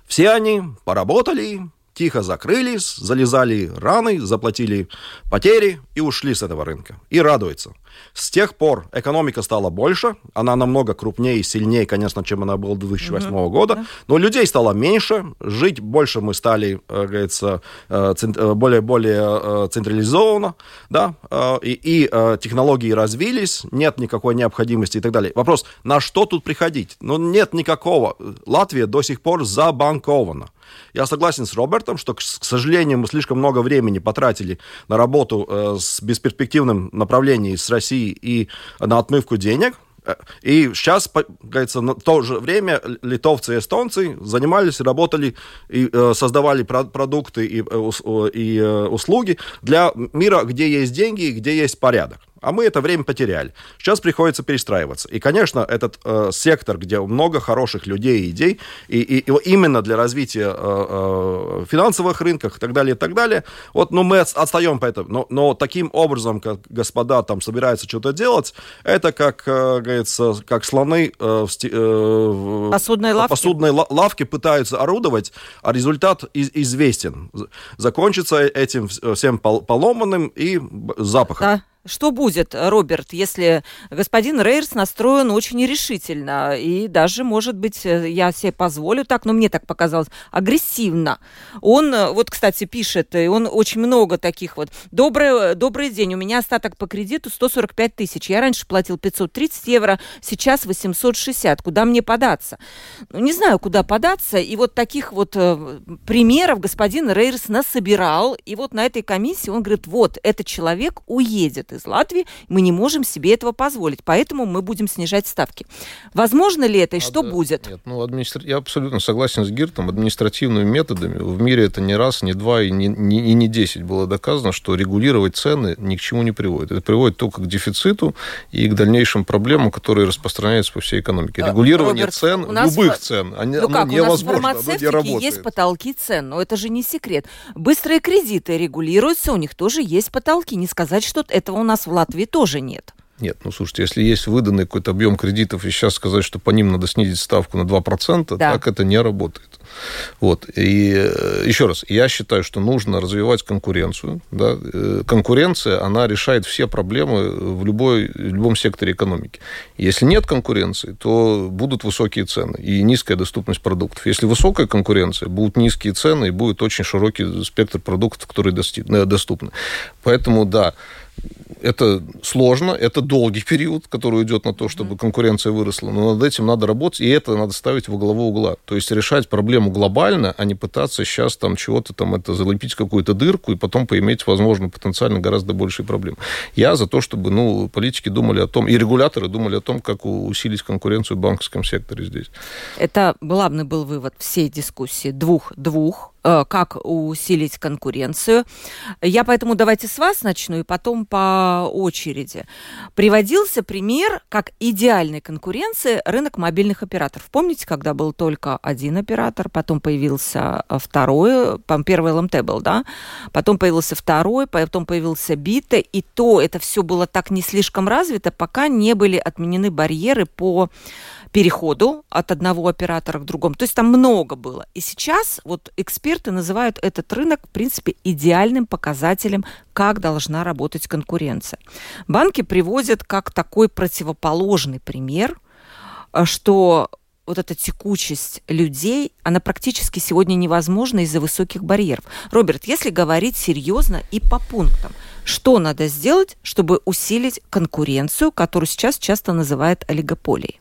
Все они поработали, тихо закрылись, залезали раны, заплатили потери и ушли с этого рынка. И радуются. С тех пор экономика стала больше, она намного крупнее и сильнее, конечно, чем она была до 2008 uh-huh. года, но людей стало меньше, жить больше мы стали, э, говорится, э, э, более централизованно, да, и, и технологии развились, нет никакой необходимости и так далее. Вопрос, на что тут приходить? Ну, нет никакого. Латвия до сих пор забанкована. Я согласен с Робертом, что, к сожалению, мы слишком много времени потратили на работу э, с бесперспективным направлением с Россией и на отмывку денег. Э, и сейчас, говорится, на то же время литовцы и эстонцы занимались, работали и э, создавали про продукты и, э, и э, услуги для мира, где есть деньги и где есть порядок а мы это время потеряли. Сейчас приходится перестраиваться. И, конечно, этот э, сектор, где много хороших людей и идей, и, и, и именно для развития э, э, финансовых рынков и так далее, и так далее, вот, ну, мы отстаем по этому. Но, но таким образом, как господа там собираются что-то делать, это, как э, говорится, как слоны э, в, э, посудной, лавке. посудной лавке пытаются орудовать, а результат из, известен. Закончится этим всем поломанным и запахом. Да. Что будет, Роберт, если господин Рейерс настроен очень решительно и даже, может быть, э, я себе позволю так, но мне так показалось, агрессивно. Он, э, вот, кстати, пишет, и он очень много таких вот. Добрый, добрый день, у меня остаток по кредиту 145 тысяч. Я раньше платил 530 евро, сейчас 860. Куда мне податься? Ну, не знаю, куда податься. И вот таких вот э, примеров господин Рейерс насобирал. И вот на этой комиссии он говорит, вот, этот человек уедет из Латвии, мы не можем себе этого позволить, поэтому мы будем снижать ставки. Возможно ли это и а что да, будет? Нет, ну, администра... я абсолютно согласен с Гиртом. Административными методами в мире это не раз, не два и не, не, и не десять было доказано, что регулировать цены ни к чему не приводит. Это приводит только к дефициту и к дальнейшим проблемам, которые распространяются по всей экономике. А, Регулирование Роберт, цен, любых в... цен, они, ну как, невозможно, у нас в фармацевтике есть потолки цен, но это же не секрет. Быстрые кредиты регулируются, у них тоже есть потолки. Не сказать, что этого нас в Латвии тоже нет. Нет, ну слушайте, если есть выданный какой-то объем кредитов, и сейчас сказать, что по ним надо снизить ставку на 2%, да. так это не работает. Вот. И э, еще раз, я считаю, что нужно развивать конкуренцию. Да? Э, конкуренция, она решает все проблемы в, любой, в любом секторе экономики. Если нет конкуренции, то будут высокие цены и низкая доступность продуктов. Если высокая конкуренция, будут низкие цены и будет очень широкий спектр продуктов, которые доступны. Поэтому, да, это сложно, это долгий период, который идет на то, чтобы конкуренция выросла, но над этим надо работать, и это надо ставить во главу угла. То есть решать проблему глобально, а не пытаться сейчас там чего-то там это залепить какую-то дырку и потом поиметь, возможно, потенциально гораздо большие проблемы. Я за то, чтобы ну, политики думали о том, и регуляторы думали о том, как усилить конкуренцию в банковском секторе здесь. Это главный был вывод всей дискуссии двух-двух как усилить конкуренцию. Я поэтому давайте с вас начну и потом по очереди. Приводился пример как идеальной конкуренции рынок мобильных операторов. Помните, когда был только один оператор, потом появился второй, первый ЛМТ был, да? Потом появился второй, потом появился Бита, и то это все было так не слишком развито, пока не были отменены барьеры по переходу от одного оператора к другому. То есть там много было. И сейчас вот эксперты называют этот рынок, в принципе, идеальным показателем, как должна работать конкуренция. Банки приводят как такой противоположный пример, э, что вот эта текучесть людей, она практически сегодня невозможна из-за высоких барьеров. Роберт, если говорить серьезно и по пунктам, что надо сделать, чтобы усилить конкуренцию, которую сейчас часто называют олигополией?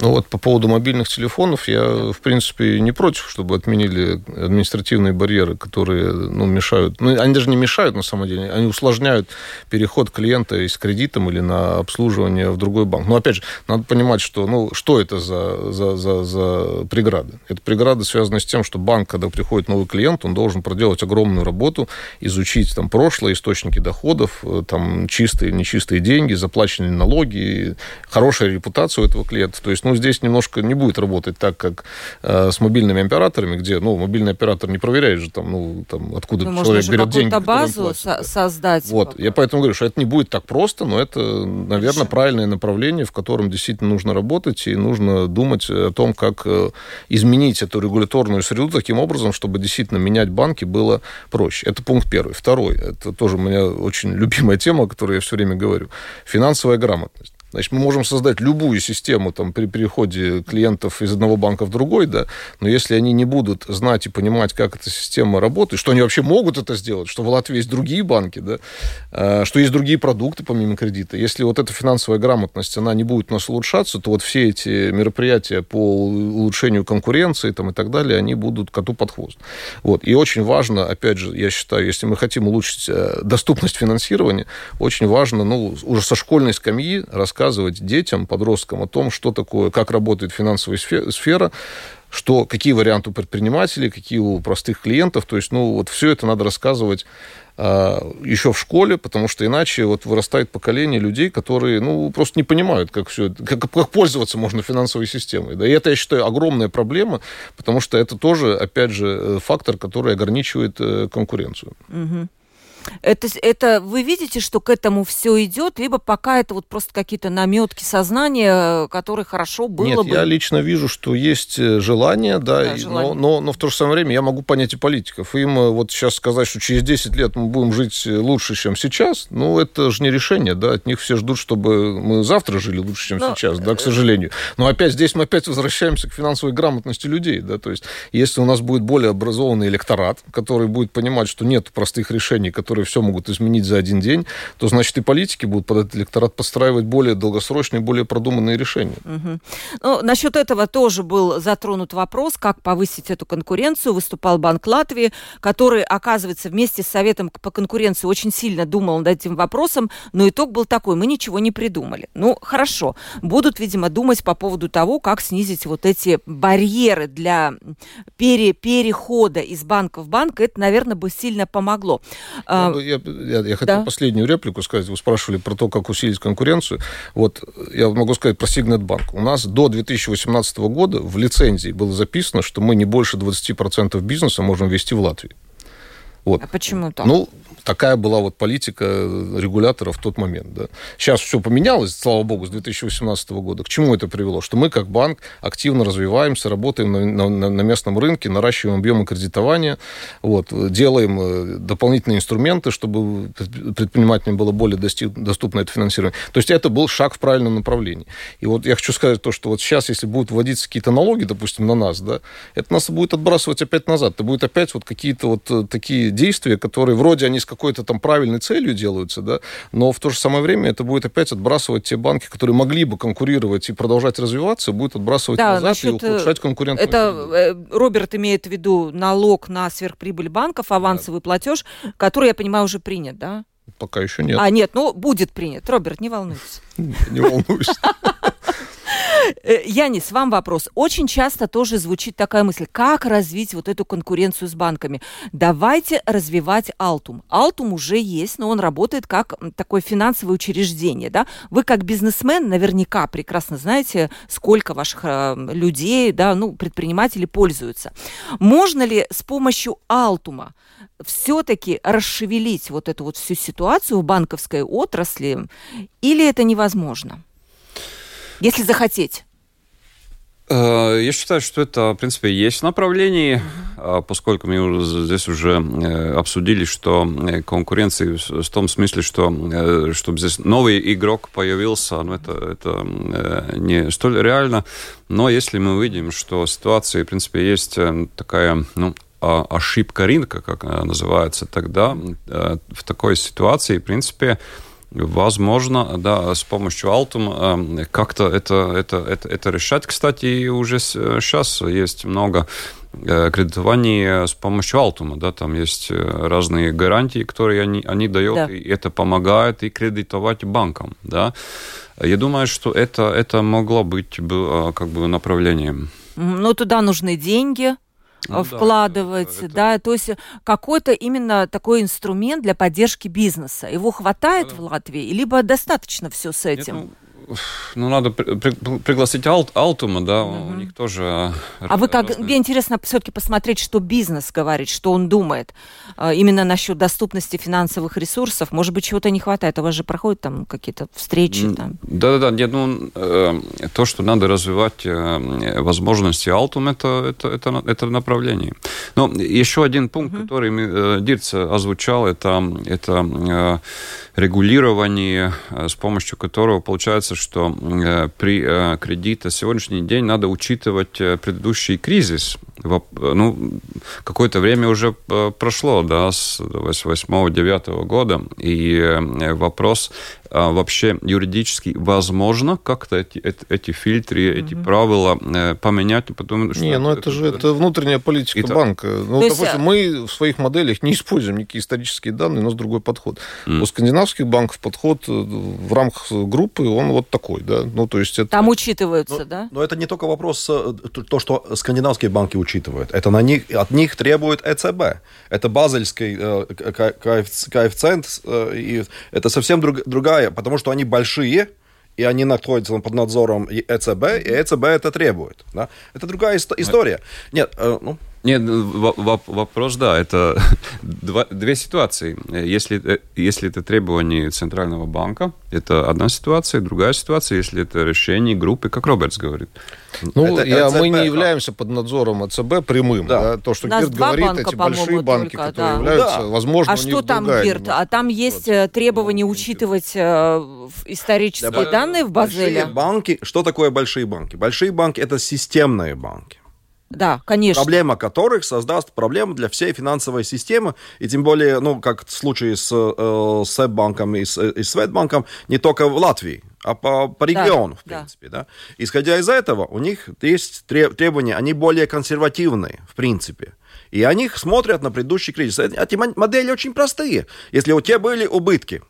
ну вот по поводу мобильных телефонов я, в принципе, не против, чтобы отменили административные барьеры, которые ну, мешают. Ну, они даже не мешают, на самом деле, они усложняют переход клиента из кредитом или на обслуживание в другой банк. Но, опять же, надо понимать, что, ну, что это за, за, за, за преграды. Это преграды связаны с тем, что банк, когда приходит новый клиент, он должен проделать огромную работу, изучить там прошлое, источники доходов, э, там чистые, нечистые деньги, заплаченные налоги, хорошая репутация у этого клиента. То есть есть, ну, здесь немножко не будет работать так, как э, с мобильными операторами, где, ну, мобильный оператор не проверяет же там, ну, там, откуда ну, человек берет деньги. базу со- создать. Вот, я поэтому говорю, что это не будет так просто, но это, наверное, Хорошо. правильное направление, в котором действительно нужно работать, и нужно думать о том, как э, изменить эту регуляторную среду таким образом, чтобы действительно менять банки было проще. Это пункт первый. Второй, это тоже у меня очень любимая тема, о которой я все время говорю. Финансовая грамотность. Значит, мы можем создать любую систему там, при переходе клиентов из одного банка в другой, да, но если они не будут знать и понимать, как эта система работает, что они вообще могут это сделать, что в Латвии есть другие банки, да, э, что есть другие продукты помимо кредита, если вот эта финансовая грамотность, она не будет у нас улучшаться, то вот все эти мероприятия по улучшению конкуренции там, и так далее, они будут коту под хвост. Вот. И очень важно, опять же, я считаю, если мы хотим улучшить э, доступность финансирования, очень важно, ну, уже со школьной скамьи рассказывать рассказывать детям, подросткам о том, что такое, как работает финансовая сфера, что, какие варианты у предпринимателей, какие у простых клиентов. То есть, ну, вот все это надо рассказывать а, еще в школе, потому что иначе вот вырастает поколение людей, которые, ну, просто не понимают, как все, как, как пользоваться можно финансовой системой. Да, и это, я считаю, огромная проблема, потому что это тоже, опять же, э, фактор, который ограничивает э, конкуренцию. Угу. Это, это вы видите, что к этому все идет, либо пока это вот просто какие-то наметки сознания, которые хорошо было Нет, бы. я лично вижу, что есть э, желание, да, да и, желание. Но, но, но в то же самое время я могу понять и политиков. Им э, вот сейчас сказать, что через 10 лет мы будем жить э, лучше, чем сейчас, ну, это же не решение, да, от них все ждут, чтобы мы завтра жили лучше, чем но, сейчас, да, к сожалению. Но опять здесь мы опять возвращаемся к финансовой грамотности людей, да, то есть если у нас будет более образованный электорат, который будет понимать, что нет простых решений, которые которые все могут изменить за один день, то, значит, и политики будут под этот электорат подстраивать более долгосрочные, более продуманные решения. Угу. Ну, насчет этого тоже был затронут вопрос, как повысить эту конкуренцию. Выступал Банк Латвии, который, оказывается, вместе с Советом по конкуренции очень сильно думал над этим вопросом, но итог был такой, мы ничего не придумали. Ну, хорошо, будут, видимо, думать по поводу того, как снизить вот эти барьеры для пере перехода из банка в банк. Это, наверное, бы сильно помогло. А, я, я, я хотел да. последнюю реплику сказать. Вы спрашивали про то, как усилить конкуренцию. Вот я могу сказать про Сигнетбанк. У нас до 2018 года в лицензии было записано, что мы не больше 20% бизнеса можем вести в Латвии. Вот. А почему так? Ну, такая была вот политика регулятора в тот момент. Да. Сейчас все поменялось, слава богу, с 2018 года. К чему это привело? Что мы, как банк, активно развиваемся, работаем на, на, на местном рынке, наращиваем объемы кредитования, вот, делаем э, дополнительные инструменты, чтобы предпринимателям было более доступно это финансирование. То есть это был шаг в правильном направлении. И вот я хочу сказать то, что вот сейчас, если будут вводиться какие-то налоги, допустим, на нас, да, это нас будет отбрасывать опять назад. Это будет опять вот какие-то вот э, такие действия, которые вроде они какой-то там правильной целью делаются, да, но в то же самое время это будет опять отбрасывать те банки, которые могли бы конкурировать и продолжать развиваться, будет отбрасывать да, назад насчет, и э, ухудшать конкурентность. Это э, Роберт имеет в виду налог на сверхприбыль банков, авансовый да. платеж, который, я понимаю, уже принят, да? Пока еще нет. А, нет, ну, будет принят. Роберт, не волнуйся. [LAUGHS] Не волнуюсь. Э, Янис, вам вопрос. Очень часто тоже звучит такая мысль, как развить вот эту конкуренцию с банками. Давайте развивать Алтум. Алтум уже есть, но он работает как такое финансовое учреждение. Да? Вы как бизнесмен наверняка прекрасно знаете, сколько ваших э, людей, да, ну, предпринимателей пользуются. Можно ли с помощью Алтума все-таки расшевелить вот эту вот всю ситуацию в банковской отрасли, или это невозможно? Если захотеть? Э, я считаю, что это, в принципе, есть в направлении, uh-huh. поскольку мы здесь уже э, обсудили, что э, конкуренция в том смысле, что чтобы здесь новый игрок появился, ну, это, это не столь реально. Но если мы видим, что ситуация, в принципе, есть такая, ну, ошибка рынка, как называется, тогда в такой ситуации, в принципе, Возможно, да, с помощью Altum э, как-то это, это, это, это решать. Кстати, уже сейчас есть много э, кредитований с помощью Altum, да, там есть э, разные гарантии, которые они, они дают, да. и это помогает и кредитовать банкам, да. Я думаю, что это, это могло быть как бы направлением. Ну, туда нужны деньги, ну, вкладывать, да, это... да, то есть какой-то именно такой инструмент для поддержки бизнеса. Его хватает да. в Латвии, либо достаточно все с этим? Нет, ну ну, надо при, при, пригласить Алт, Алтума, да, угу. у них тоже... А, вы как, мне интересно все-таки посмотреть, что бизнес говорит, что он думает а, именно насчет доступности финансовых ресурсов. Может быть, чего-то не хватает, у вас же проходят там какие-то встречи там. Да-да-да, нет, ну, э, то, что надо развивать э, возможности Алтум, это, это, это, это направление. Но еще один пункт, угу. который э, Дирц озвучал, это, это регулирование, с помощью которого получается, что э, при э, кредите сегодняшний день надо учитывать предыдущий кризис. Ну, какое-то время уже прошло, да, с 8-9 года, и вопрос вообще юридически возможно как-то эти, эти, эти фильтры, mm-hmm. эти правила э, поменять? Потому, что не, ну это, это же это внутренняя политика это... банка. Ну, То допустим, есть... мы в своих моделях не используем никакие исторические данные, у нас другой подход. Mm. У скандинавских банков подход э, в рамках группы, он вот такой, да. Ну, то есть это... Там учитываются, но, да? Но это не только вопрос, э, то, что скандинавские банки учитывают. Это на них, от них требует ЭЦБ. Это базельский коэффициент, и это совсем друг, другая другая, потому что они большие, и они находятся под надзором ЭЦБ, и ЭЦБ это требует. Да? Это другая история. Нет, э, ну, нет, вопрос, да, это [LAUGHS] два, две ситуации. Если, э, если это требование Центрального банка, это одна ситуация, другая ситуация, если это решение группы, как Робертс говорит. Ну, это, я, мы не являемся под надзором ЕЦБ прямым. Да. Да, то, что Гирт говорит, банка, эти большие банки, только, которые да. являются, да. возможно, А что там, Гирт? А там есть вот. Э, требование учитывать э, исторические да, данные в Базеле? Большие банки, что такое большие банки? Большие банки – это системные банки. Да, конечно. Проблема которых создаст проблему для всей финансовой системы, и тем более, ну, как в случае с э, Сбанком и, с, и Светбанком, не только в Латвии, а по, по региону, да, в принципе. Да. Да? Исходя из этого, у них есть требования, они более консервативные, в принципе. И они смотрят на предыдущий кризис. Эти модели очень простые. Если у тебя были убытки,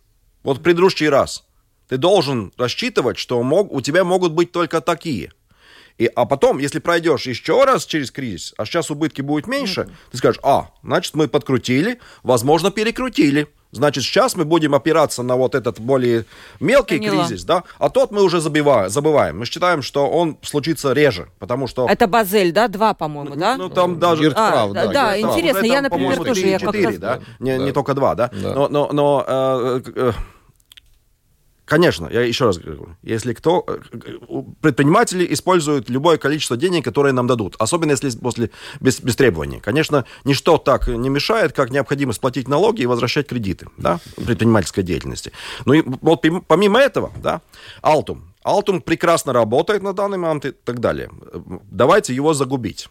вот в предыдущий раз, ты должен рассчитывать, что мог, у тебя могут быть только такие – и, а потом, если пройдешь еще раз через кризис, а сейчас убытки будут меньше, mm-hmm. ты скажешь, а, значит, мы подкрутили, возможно, перекрутили. Значит, сейчас мы будем опираться на вот этот более мелкий Поняла. кризис, да, а тот мы уже забиваем, забываем. Мы считаем, что он случится реже, потому что... Это Базель, да, два, по-моему, да? Ну, там даже... а, прав, да, да, да интересно, я, например, тоже... 4, я 4, да? Не, да. не только два, да? да. Но, но, но э, э, Конечно, я еще раз говорю, если кто... Э, предприниматели используют любое количество денег, которое нам дадут, особенно если после, без, без требований. Конечно, ничто так не мешает, как необходимо сплатить налоги и возвращать кредиты да, предпринимательской деятельности. Ну и вот помимо этого, да, Алтум. Алтум прекрасно работает на данный момент и так далее. Давайте его загубить.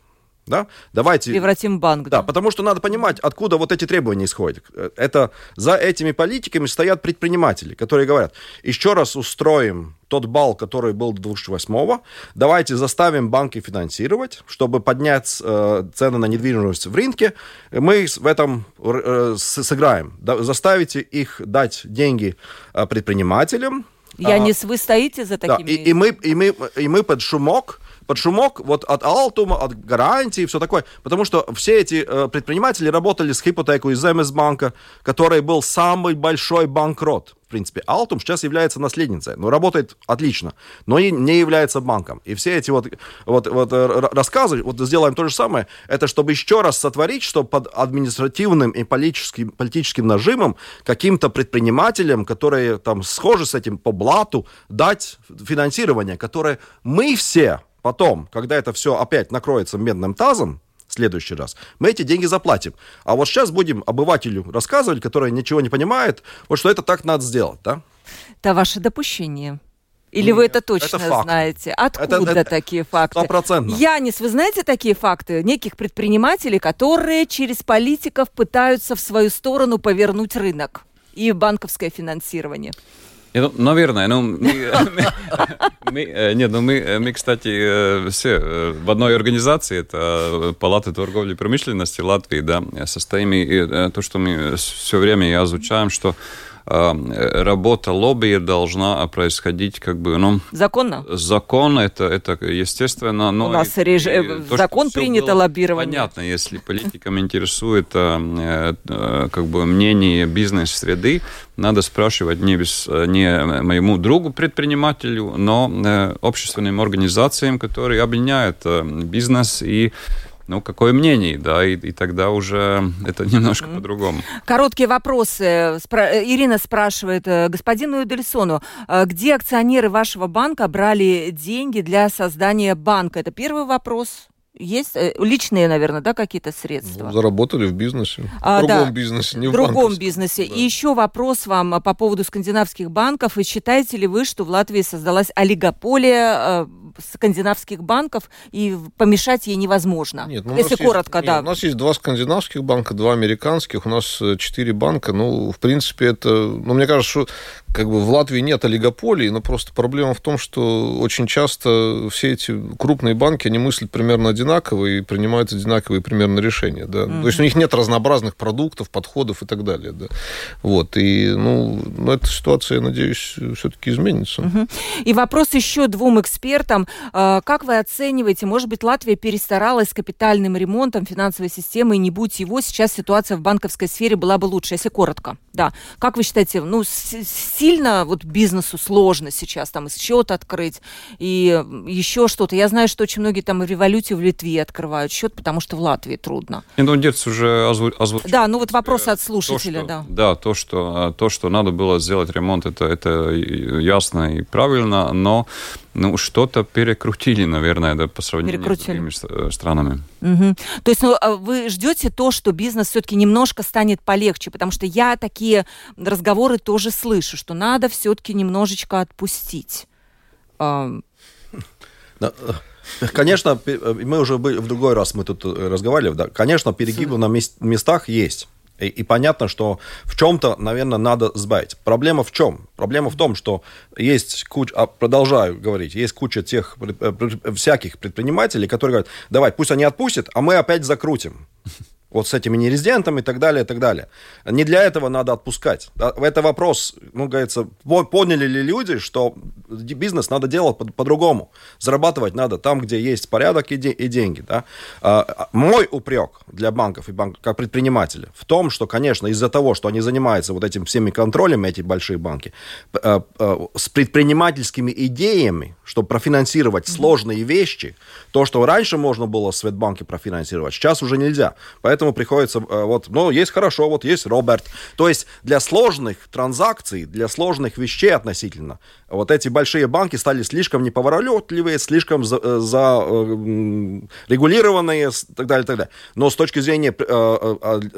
Да? Давайте... Превратим банк. Да, да, потому что надо понимать, откуда вот эти требования исходят. Это за этими политиками стоят предприниматели, которые говорят, еще раз устроим тот балл, который был до 2008 давайте заставим банки финансировать, чтобы поднять э, цены на недвижимость в рынке, мы в этом э, сыграем. Да, заставите их дать деньги э, предпринимателям. Янис, а, вы стоите за такими... Да, и, и, мы, и, мы, и мы под шумок под шумок вот от Алтума, от гарантии все такое. Потому что все эти э, предприниматели работали с ипотекой из МС-банка, который был самый большой банкрот. В принципе, Алтум сейчас является наследницей, но работает отлично, но и не является банком. И все эти вот, вот, вот э, рассказы, вот сделаем то же самое, это чтобы еще раз сотворить, что под административным и политическим, политическим нажимом каким-то предпринимателям, которые там схожи с этим по блату, дать финансирование, которое мы все Потом, когда это все опять накроется медным тазом, в следующий раз, мы эти деньги заплатим. А вот сейчас будем обывателю рассказывать, который ничего не понимает, вот что это так надо сделать, да? Это ваше допущение. Или Нет, вы это точно это знаете? Откуда это, это, такие факты? Стопроцентно. Янис, вы знаете такие факты? Неких предпринимателей, которые через политиков пытаются в свою сторону повернуть рынок и банковское финансирование. Ну, наверное, ну, мы, [LAUGHS] мы, э, нет, ну мы, э, мы, кстати, э, все в одной организации, это Палата торговли и промышленности Латвии, да, состоим, и то, что мы все время изучаем, что работа лобби должна происходить как бы, ну... Законно? Законно, это, это естественно. Но У нас и, реж... и то, закон принято лоббирование. Понятно, если политикам интересует э, э, как бы мнение бизнес-среды, надо спрашивать не, без, не моему другу предпринимателю, но общественным организациям, которые объединяют бизнес и ну, какое мнение, да, и, и тогда уже это немножко mm-hmm. по-другому. Короткие вопросы. Спра- Ирина спрашивает, э, господину Эдельсону, э, где акционеры вашего банка брали деньги для создания банка? Это первый вопрос. Есть э, личные, наверное, да, какие-то средства? Ну, заработали в бизнесе. А, в другом да, бизнесе, не в, в другом бизнесе. Да. И еще вопрос вам по поводу скандинавских банков. И считаете ли вы, что в Латвии создалась олигополия скандинавских банков, и помешать ей невозможно. Нет, ну, Если коротко, есть, да. Нет, у нас есть два скандинавских банка, два американских, у нас э, четыре банка. Ну, в принципе, это... Ну, мне кажется, что как бы в Латвии нет олигополии, но просто проблема в том, что очень часто все эти крупные банки, они мыслят примерно одинаково и принимают одинаковые примерно решения. Да? Mm-hmm. То есть у них нет разнообразных продуктов, подходов и так далее. Да? Вот. И, ну, ну, эта ситуация, я надеюсь, все-таки изменится. Mm-hmm. И вопрос еще двум экспертам. А, как вы оцениваете, может быть, Латвия перестаралась с капитальным ремонтом финансовой системы, и не будь его, сейчас ситуация в банковской сфере была бы лучше, если коротко? Да. Как вы считаете, ну, сильно вот бизнесу сложно сейчас там счет открыть и еще что-то. Я знаю, что очень многие там в революции в Литве открывают счет, потому что в Латвии трудно. И, ну, дед уже озву- озвучил. Да, ну вот вопрос от слушателя, то, что, да. Да, то что, то, что надо было сделать ремонт, это, это ясно и правильно, но ну, что-то перекрутили, наверное, да, по сравнению с другими странами. Угу. То есть ну, а вы ждете то, что бизнес все-таки немножко станет полегче, потому что я такие разговоры тоже слышу, что надо все-таки немножечко отпустить. Э, конечно, мы уже были, в другой раз мы тут э, разговаривали, да, конечно, перегибы на местах есть. И, и понятно, что в чем-то, наверное, надо сбавить. Проблема в чем? Проблема в том, что есть куча, продолжаю говорить, есть куча тех э, всяких предпринимателей, которые говорят, давай, пусть они отпустят, а мы опять закрутим вот с этими нерезидентами и так далее, и так далее. Не для этого надо отпускать. Это вопрос, ну, говорится, поняли ли люди, что бизнес надо делать по-другому. Зарабатывать надо там, где есть порядок и, де- и деньги. Да? А, а, мой упрек для банков и банк, как предпринимателя в том, что, конечно, из-за того, что они занимаются вот этим всеми контролями, эти большие банки, а, с предпринимательскими идеями, чтобы профинансировать mm-hmm. сложные вещи, то, что раньше можно было в Светбанке профинансировать, сейчас уже нельзя. Поэтому поэтому приходится, э, вот, ну, есть хорошо, вот есть Роберт. То есть для сложных транзакций, для сложных вещей относительно, вот эти большие банки стали слишком неповоротливые, слишком за, э, за э, регулированные так далее, так далее. Но с точки зрения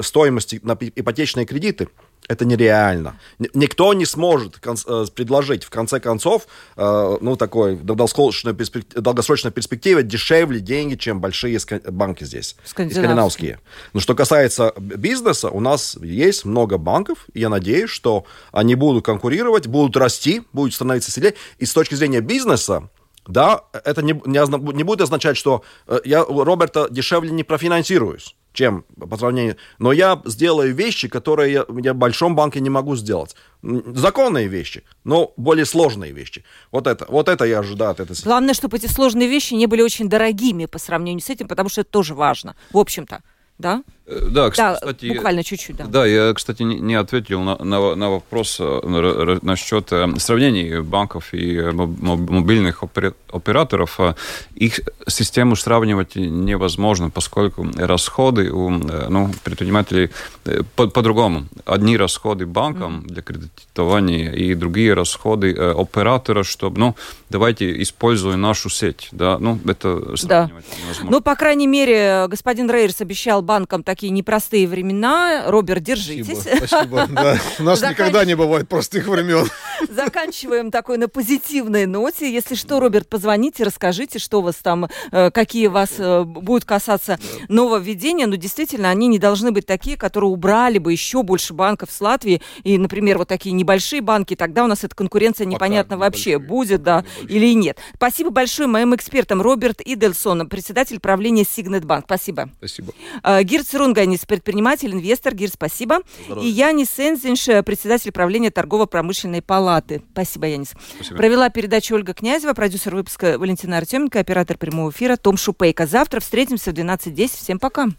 стоимости на ипотечные кредиты, Это нереально. Никто не сможет э, предложить, в конце концов, э, ну, такой долгосрочной перспективе, долгосрочной перспективе дешевле деньги, чем большие банки здесь. Скандинавские. скандинавские. Но что касается бизнеса, у нас есть много банков, и я надеюсь, что они будут конкурировать, будут расти, будут становиться сильнее. И с точки зрения бизнеса, да, это не, не, не будет означать, что э, я Роберта дешевле не профинансируюсь чем по сравнению. Но я сделаю вещи, которые я, я в большом банке не могу сделать. Законные вещи, но более сложные вещи. Вот это, вот это я ожидаю от этой Главное, чтобы эти сложные вещи не были очень дорогими по сравнению с этим, потому что это тоже важно, в общем-то. Да? Э, да, кстати, да, буквально чуть-чуть, да. Да, я, кстати, не, ответил на, на, на вопрос э, насчет э, сравнений банков и мобильных операторов. Их систему сравнивать невозможно, поскольку расходы у ну, предпринимателей по- по-другому. Одни расходы банкам для кредитования и другие расходы оператора, чтобы, ну, давайте используем нашу сеть. Да, ну, это сравнивать да. невозможно. Ну, по крайней мере, господин Рейерс обещал банкам такие непростые времена. Роберт, держитесь. Спасибо. Спасибо. Да. [LAUGHS] У нас Заканч... никогда не бывает простых времен. Заканчиваем такой на позитивной ноте. Если что, Роберт, позвоните, расскажите, что у вас там, э, какие вас э, будут касаться нововведения. Но действительно, они не должны быть такие, которые убрали бы еще больше банков с Латвии. И, например, вот такие небольшие банки. Тогда у нас эта конкуренция непонятно Пока вообще небольшие. будет, да, или нет. Спасибо большое моим экспертам Роберт Идельсон, председатель правления Сигнетбанк. Спасибо. Спасибо. Э, Гирц Рунганис, предприниматель, инвестор. Гир, спасибо. Здоровья. И Янис Сензинш, председатель правления торгово-промышленной палаты. Спасибо, Янис. Спасибо. Провела передачу Ольга Князева, продюсер выпуска Валентина Артеменко, оператор прямого эфира Том Шупейко. Завтра встретимся в 12.10. Всем пока.